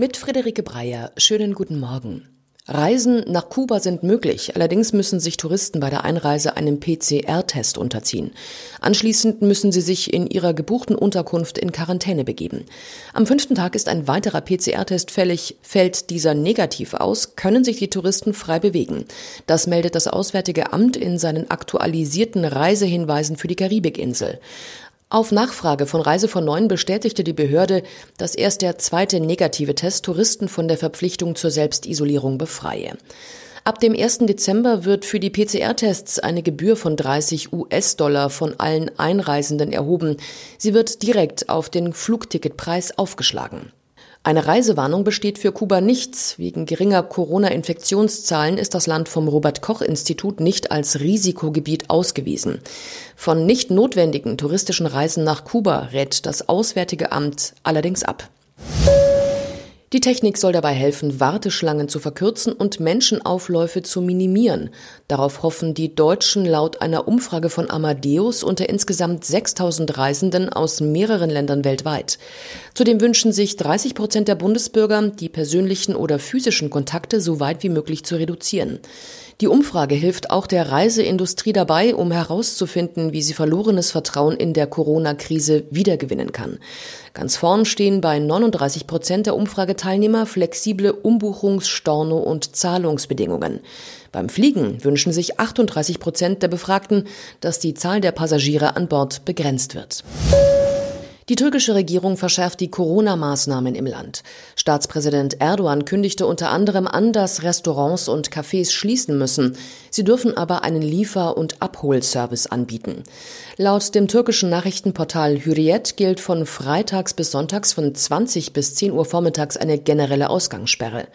Mit Friederike Breyer, schönen guten Morgen. Reisen nach Kuba sind möglich, allerdings müssen sich Touristen bei der Einreise einem PCR-Test unterziehen. Anschließend müssen sie sich in ihrer gebuchten Unterkunft in Quarantäne begeben. Am fünften Tag ist ein weiterer PCR-Test fällig. Fällt dieser negativ aus, können sich die Touristen frei bewegen. Das meldet das Auswärtige Amt in seinen aktualisierten Reisehinweisen für die Karibikinsel. Auf Nachfrage von Reise von Neun bestätigte die Behörde, dass erst der zweite negative Test Touristen von der Verpflichtung zur Selbstisolierung befreie. Ab dem 1. Dezember wird für die PCR-Tests eine Gebühr von 30 US-Dollar von allen Einreisenden erhoben. Sie wird direkt auf den Flugticketpreis aufgeschlagen. Eine Reisewarnung besteht für Kuba nichts. Wegen geringer Corona-Infektionszahlen ist das Land vom Robert-Koch-Institut nicht als Risikogebiet ausgewiesen. Von nicht notwendigen touristischen Reisen nach Kuba rät das Auswärtige Amt allerdings ab. Die Technik soll dabei helfen, Warteschlangen zu verkürzen und Menschenaufläufe zu minimieren. Darauf hoffen die Deutschen laut einer Umfrage von Amadeus unter insgesamt 6000 Reisenden aus mehreren Ländern weltweit. Zudem wünschen sich 30 Prozent der Bundesbürger, die persönlichen oder physischen Kontakte so weit wie möglich zu reduzieren. Die Umfrage hilft auch der Reiseindustrie dabei, um herauszufinden, wie sie verlorenes Vertrauen in der Corona-Krise wiedergewinnen kann. Ganz vorn stehen bei 39 Prozent der Umfrageteilnehmer flexible Umbuchungs-, Storno- und Zahlungsbedingungen. Beim Fliegen wünschen sich 38 Prozent der Befragten, dass die Zahl der Passagiere an Bord begrenzt wird. Die türkische Regierung verschärft die Corona-Maßnahmen im Land. Staatspräsident Erdogan kündigte unter anderem an, dass Restaurants und Cafés schließen müssen. Sie dürfen aber einen Liefer- und Abholservice anbieten. Laut dem türkischen Nachrichtenportal Hürriyet gilt von freitags bis sonntags von 20 bis 10 Uhr vormittags eine generelle Ausgangssperre.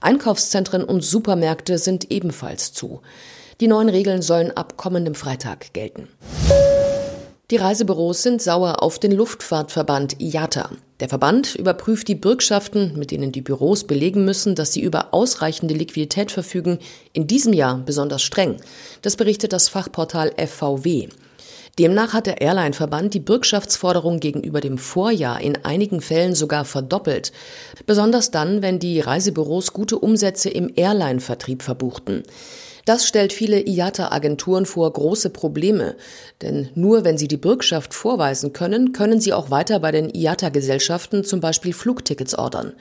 Einkaufszentren und Supermärkte sind ebenfalls zu. Die neuen Regeln sollen ab kommendem Freitag gelten. Die Reisebüros sind sauer auf den Luftfahrtverband IATA. Der Verband überprüft die Bürgschaften, mit denen die Büros belegen müssen, dass sie über ausreichende Liquidität verfügen, in diesem Jahr besonders streng. Das berichtet das Fachportal FVW. Demnach hat der Airline-Verband die Bürgschaftsforderung gegenüber dem Vorjahr in einigen Fällen sogar verdoppelt. Besonders dann, wenn die Reisebüros gute Umsätze im Airline-Vertrieb verbuchten. Das stellt viele IATA-Agenturen vor große Probleme, denn nur wenn sie die Bürgschaft vorweisen können, können sie auch weiter bei den IATA-Gesellschaften zum Beispiel Flugtickets ordern.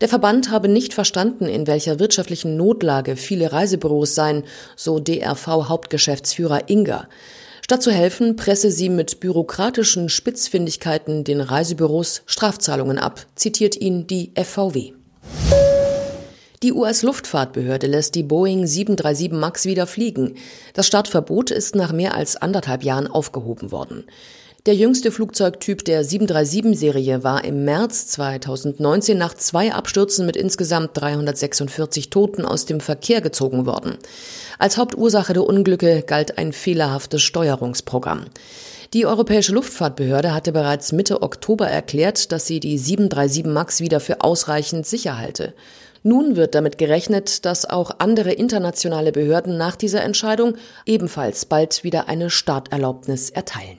Der Verband habe nicht verstanden, in welcher wirtschaftlichen Notlage viele Reisebüros seien, so DRV-Hauptgeschäftsführer Inga. Statt zu helfen, presse sie mit bürokratischen Spitzfindigkeiten den Reisebüros Strafzahlungen ab, zitiert ihn die FVW. Die US-Luftfahrtbehörde lässt die Boeing 737 MAX wieder fliegen. Das Startverbot ist nach mehr als anderthalb Jahren aufgehoben worden. Der jüngste Flugzeugtyp der 737-Serie war im März 2019 nach zwei Abstürzen mit insgesamt 346 Toten aus dem Verkehr gezogen worden. Als Hauptursache der Unglücke galt ein fehlerhaftes Steuerungsprogramm. Die Europäische Luftfahrtbehörde hatte bereits Mitte Oktober erklärt, dass sie die 737 MAX wieder für ausreichend sicher halte. Nun wird damit gerechnet, dass auch andere internationale Behörden nach dieser Entscheidung ebenfalls bald wieder eine Starterlaubnis erteilen.